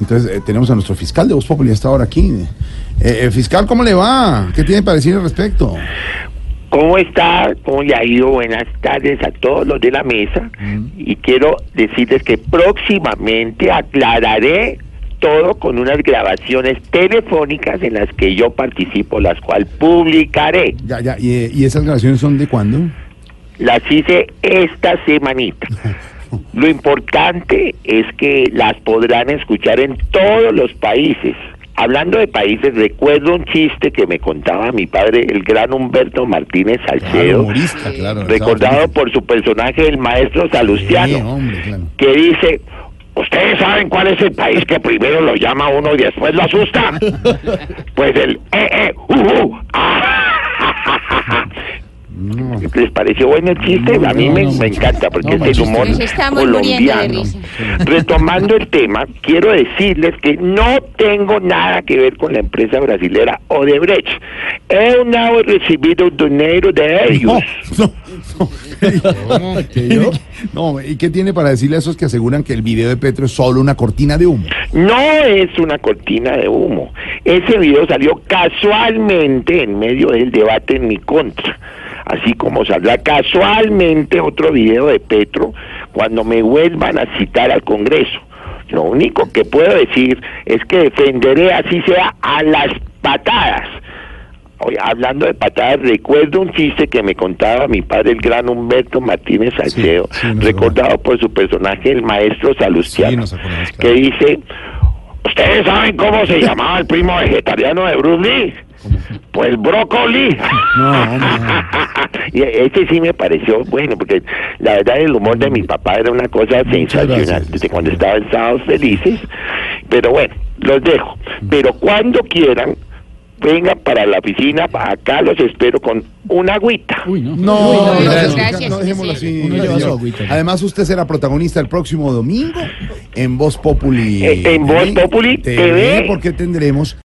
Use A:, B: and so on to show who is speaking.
A: Entonces eh, tenemos a nuestro fiscal de Voz Populi hasta ahora aquí. Eh, eh, fiscal, ¿cómo le va? ¿Qué tiene para decir al respecto?
B: ¿Cómo está? ¿Cómo le ha ido? Buenas tardes a todos los de la mesa. Y quiero decirles que próximamente aclararé todo con unas grabaciones telefónicas en las que yo participo, las cuales publicaré.
A: Ya, ya. ¿Y, eh, y esas grabaciones son de cuándo?
B: Las hice esta semanita. Lo importante es que las podrán escuchar en todos los países. Hablando de países, recuerdo un chiste que me contaba mi padre, el gran Humberto Martínez Salcedo,
A: humorista, claro.
B: recordado por su personaje, el maestro Salustiano,
A: Sí, hombre, claro.
B: que dice, ¿ustedes saben cuál es el país que primero lo llama uno y después lo asusta? pues el eh, eh, uh, uh, ah, ¿Les pareció bueno el chiste?
A: No,
B: a mí
A: no,
B: me,
A: no,
B: me
A: no.
B: encanta porque
A: No,
B: es el humor colombiano. Retomando el tema, quiero decirles que no tengo nada que ver con la empresa brasilera Odebrecht. He no recibido dinero de ellos.
A: No, no, no. No, ¿y qué tiene para decirle a esos que aseguran que el video de Petro es solo una cortina de humo?
B: No es una cortina de humo. Ese video salió casualmente en medio del debate en mi contra. Así como saldrá casualmente otro video de Petro cuando me vuelvan a citar al Congreso. Lo único que puedo decir es que defenderé así sea a las patadas. Oye, hablando de patadas, recuerdo un chiste que me contaba mi padre, el gran Humberto Martínez Salcedo,
A: sí,
B: recordado por su personaje, el maestro Salustiano,
A: Sí,
B: que dice, ¿ustedes saben cómo se llamaba el primo vegetariano de Bruce Lee? Pues brócoli.
A: No, hombre,
B: y este sí me pareció bueno, porque la verdad el humor de mi papá era una cosa sensacional
A: gracias,
B: desde cuando estaba en Sábados Felices. Pero bueno, los dejo. Pero cuando quieran, vengan para la oficina, acá los espero con una agüita.
A: No,
C: Uy, no,
A: no,
C: gracias,
A: gracias, no dejémoslo
C: sí.
A: así.
D: Uno lleva su
A: señor.
D: agüita.
A: Además, usted será protagonista el próximo domingo en Voz Populi.
B: Eh, en Voz Populi TV.
A: porque tendremos